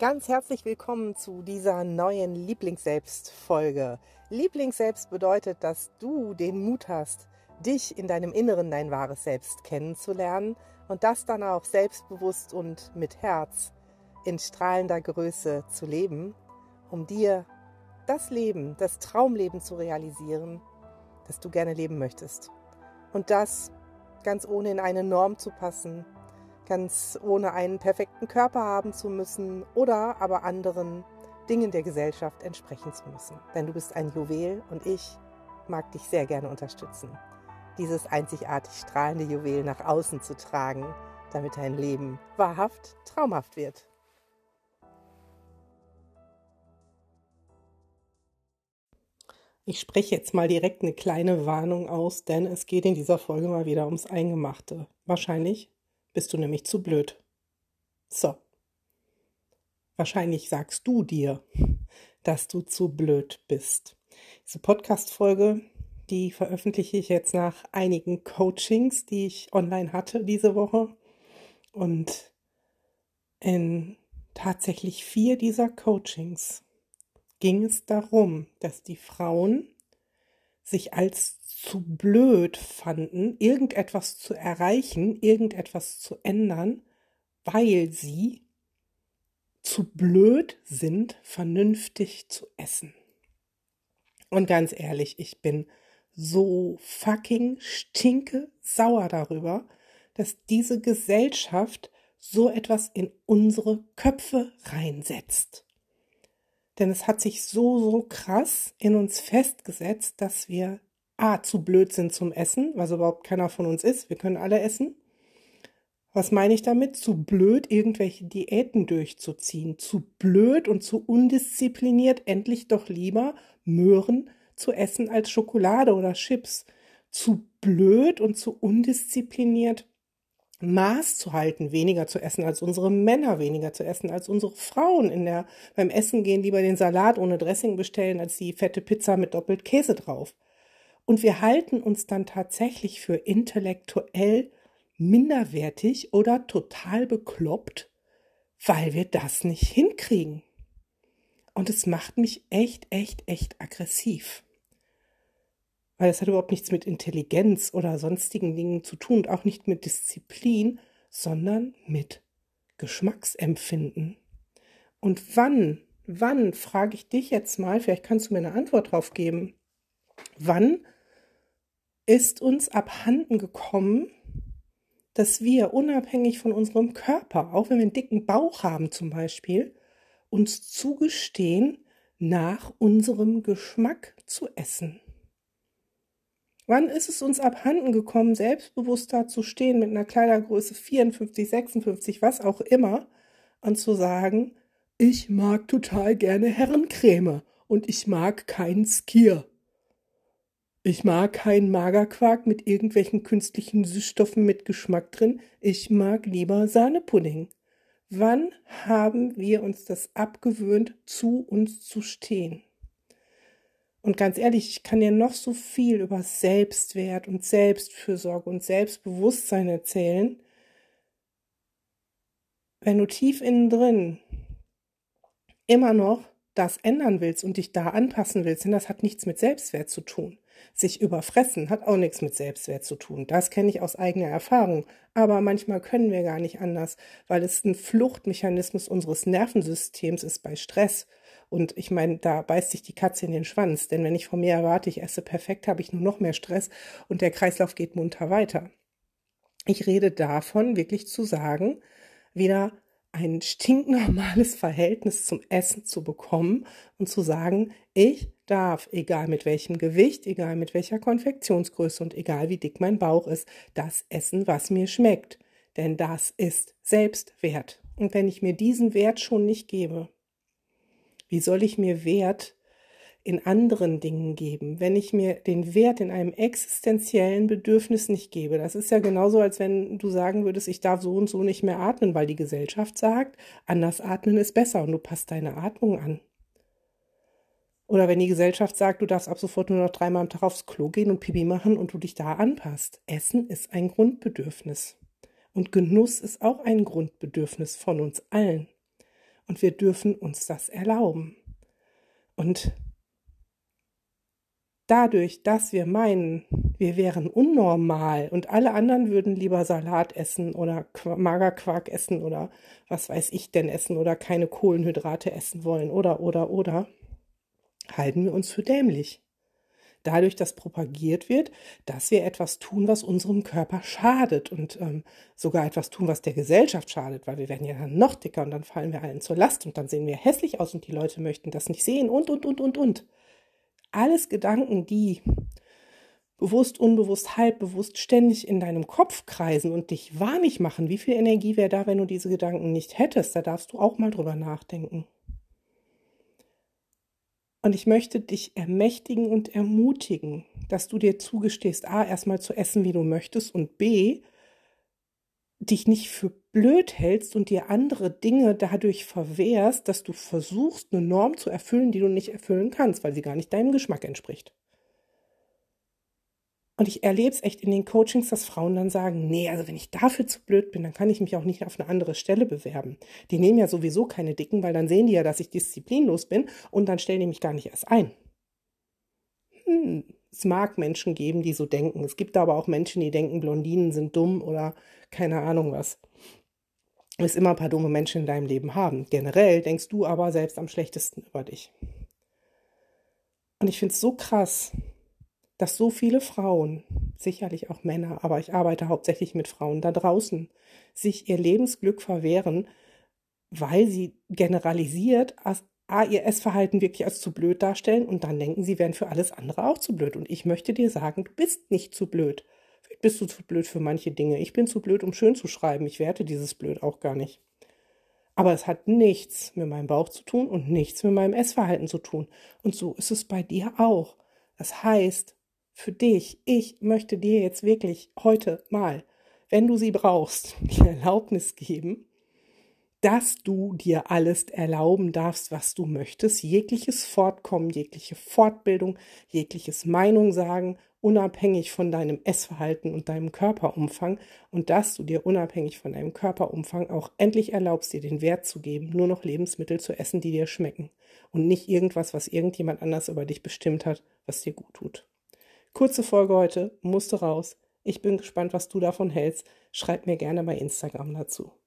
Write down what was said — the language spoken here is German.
Ganz herzlich willkommen zu dieser neuen Lieblingsselbst-Folge. Lieblingsselbst bedeutet, dass du den Mut hast, dich in deinem Inneren dein wahres Selbst kennenzulernen und das dann auch selbstbewusst und mit Herz in strahlender Größe zu leben, um dir das Leben, das Traumleben zu realisieren, das du gerne leben möchtest. Und das ganz ohne in eine Norm zu passen, ganz ohne einen perfekten Körper haben zu müssen oder aber anderen Dingen der Gesellschaft entsprechen zu müssen. Denn du bist ein Juwel und ich mag dich sehr gerne unterstützen, dieses einzigartig strahlende Juwel nach außen zu tragen, damit dein Leben wahrhaft traumhaft wird. Ich spreche jetzt mal direkt eine kleine Warnung aus, denn es geht in dieser Folge mal wieder ums Eingemachte. Wahrscheinlich bist du nämlich zu blöd. So. Wahrscheinlich sagst du dir, dass du zu blöd bist. Diese Podcast-Folge, die veröffentliche ich jetzt nach einigen Coachings, die ich online hatte diese Woche. Und in tatsächlich vier dieser Coachings ging es darum, dass die Frauen sich als zu blöd fanden, irgendetwas zu erreichen, irgendetwas zu ändern, weil sie zu blöd sind, vernünftig zu essen. Und ganz ehrlich, ich bin so fucking stinke sauer darüber, dass diese Gesellschaft so etwas in unsere Köpfe reinsetzt. Denn es hat sich so, so krass in uns festgesetzt, dass wir A, zu blöd sind zum Essen, was überhaupt keiner von uns ist. Wir können alle essen. Was meine ich damit? Zu blöd, irgendwelche Diäten durchzuziehen. Zu blöd und zu undiszipliniert, endlich doch lieber Möhren zu essen als Schokolade oder Chips. Zu blöd und zu undiszipliniert, Maß zu halten, weniger zu essen als unsere Männer, weniger zu essen als unsere Frauen in der, beim Essen gehen lieber den Salat ohne Dressing bestellen als die fette Pizza mit doppelt Käse drauf. Und wir halten uns dann tatsächlich für intellektuell minderwertig oder total bekloppt, weil wir das nicht hinkriegen. Und es macht mich echt, echt, echt aggressiv. Weil es hat überhaupt nichts mit Intelligenz oder sonstigen Dingen zu tun und auch nicht mit Disziplin, sondern mit Geschmacksempfinden. Und wann, wann, frage ich dich jetzt mal, vielleicht kannst du mir eine Antwort drauf geben, wann ist uns abhanden gekommen, dass wir unabhängig von unserem Körper, auch wenn wir einen dicken Bauch haben zum Beispiel, uns zugestehen, nach unserem Geschmack zu essen. Wann ist es uns abhanden gekommen, selbstbewusster zu stehen mit einer Kleidergröße 54, 56, was auch immer, und zu sagen, ich mag total gerne Herrencreme und ich mag keinen Skier. Ich mag keinen Magerquark mit irgendwelchen künstlichen Süßstoffen mit Geschmack drin. Ich mag lieber Sahnepudding. Wann haben wir uns das abgewöhnt, zu uns zu stehen? Und ganz ehrlich, ich kann dir noch so viel über Selbstwert und Selbstfürsorge und Selbstbewusstsein erzählen. Wenn du tief innen drin immer noch das ändern willst und dich da anpassen willst, denn das hat nichts mit Selbstwert zu tun. Sich überfressen hat auch nichts mit Selbstwert zu tun. Das kenne ich aus eigener Erfahrung. Aber manchmal können wir gar nicht anders, weil es ein Fluchtmechanismus unseres Nervensystems ist bei Stress. Und ich meine, da beißt sich die Katze in den Schwanz. Denn wenn ich von mir erwarte, ich esse perfekt, habe ich nur noch mehr Stress und der Kreislauf geht munter weiter. Ich rede davon, wirklich zu sagen, wieder ein stinknormales Verhältnis zum Essen zu bekommen und zu sagen, ich darf, egal mit welchem Gewicht, egal mit welcher Konfektionsgröße und egal wie dick mein Bauch ist, das essen, was mir schmeckt. Denn das ist Selbstwert. Und wenn ich mir diesen Wert schon nicht gebe, wie soll ich mir Wert in anderen Dingen geben, wenn ich mir den Wert in einem existenziellen Bedürfnis nicht gebe. Das ist ja genauso, als wenn du sagen würdest, ich darf so und so nicht mehr atmen, weil die Gesellschaft sagt, anders atmen ist besser und du passt deine Atmung an. Oder wenn die Gesellschaft sagt, du darfst ab sofort nur noch dreimal am Tag aufs Klo gehen und Pipi machen und du dich da anpasst. Essen ist ein Grundbedürfnis. Und Genuss ist auch ein Grundbedürfnis von uns allen. Und wir dürfen uns das erlauben. Und dadurch, dass wir meinen, wir wären unnormal und alle anderen würden lieber Salat essen oder Magerquark essen oder was weiß ich denn essen oder keine Kohlenhydrate essen wollen oder oder oder, halten wir uns für dämlich. Dadurch, dass propagiert wird, dass wir etwas tun, was unserem Körper schadet und ähm, sogar etwas tun, was der Gesellschaft schadet, weil wir werden ja dann noch dicker und dann fallen wir allen zur Last und dann sehen wir hässlich aus und die Leute möchten das nicht sehen und und und und und alles Gedanken, die bewusst, unbewusst, halbbewusst ständig in deinem Kopf kreisen und dich wahnsinnig machen, wie viel Energie wäre da, wenn du diese Gedanken nicht hättest? Da darfst du auch mal drüber nachdenken. Und ich möchte dich ermächtigen und ermutigen, dass du dir zugestehst, a, erstmal zu essen, wie du möchtest und b, dich nicht für blöd hältst und dir andere Dinge dadurch verwehrst, dass du versuchst, eine Norm zu erfüllen, die du nicht erfüllen kannst, weil sie gar nicht deinem Geschmack entspricht. Und ich erlebe es echt in den Coachings, dass Frauen dann sagen, nee, also wenn ich dafür zu blöd bin, dann kann ich mich auch nicht auf eine andere Stelle bewerben. Die nehmen ja sowieso keine Dicken, weil dann sehen die ja, dass ich disziplinlos bin und dann stellen die mich gar nicht erst ein. Hm, es mag Menschen geben, die so denken. Es gibt aber auch Menschen, die denken, Blondinen sind dumm oder keine Ahnung was. Du wirst immer ein paar dumme Menschen in deinem Leben haben. Generell denkst du aber selbst am schlechtesten über dich. Und ich finde es so krass, dass so viele Frauen, sicherlich auch Männer, aber ich arbeite hauptsächlich mit Frauen da draußen, sich ihr Lebensglück verwehren, weil sie generalisiert A, ihr Essverhalten wirklich als zu blöd darstellen und dann denken, sie wären für alles andere auch zu blöd. Und ich möchte dir sagen, du bist nicht zu blöd. Bist du zu blöd für manche Dinge. Ich bin zu blöd, um schön zu schreiben. Ich werte dieses Blöd auch gar nicht. Aber es hat nichts mit meinem Bauch zu tun und nichts mit meinem Essverhalten zu tun. Und so ist es bei dir auch. Das heißt, für dich, ich möchte dir jetzt wirklich heute mal, wenn du sie brauchst, die Erlaubnis geben, dass du dir alles erlauben darfst, was du möchtest, jegliches Fortkommen, jegliche Fortbildung, jegliches Meinung sagen, unabhängig von deinem Essverhalten und deinem Körperumfang. Und dass du dir unabhängig von deinem Körperumfang auch endlich erlaubst, dir den Wert zu geben, nur noch Lebensmittel zu essen, die dir schmecken. Und nicht irgendwas, was irgendjemand anders über dich bestimmt hat, was dir gut tut. Kurze Folge heute, musste raus. Ich bin gespannt, was du davon hältst. Schreib mir gerne bei Instagram dazu.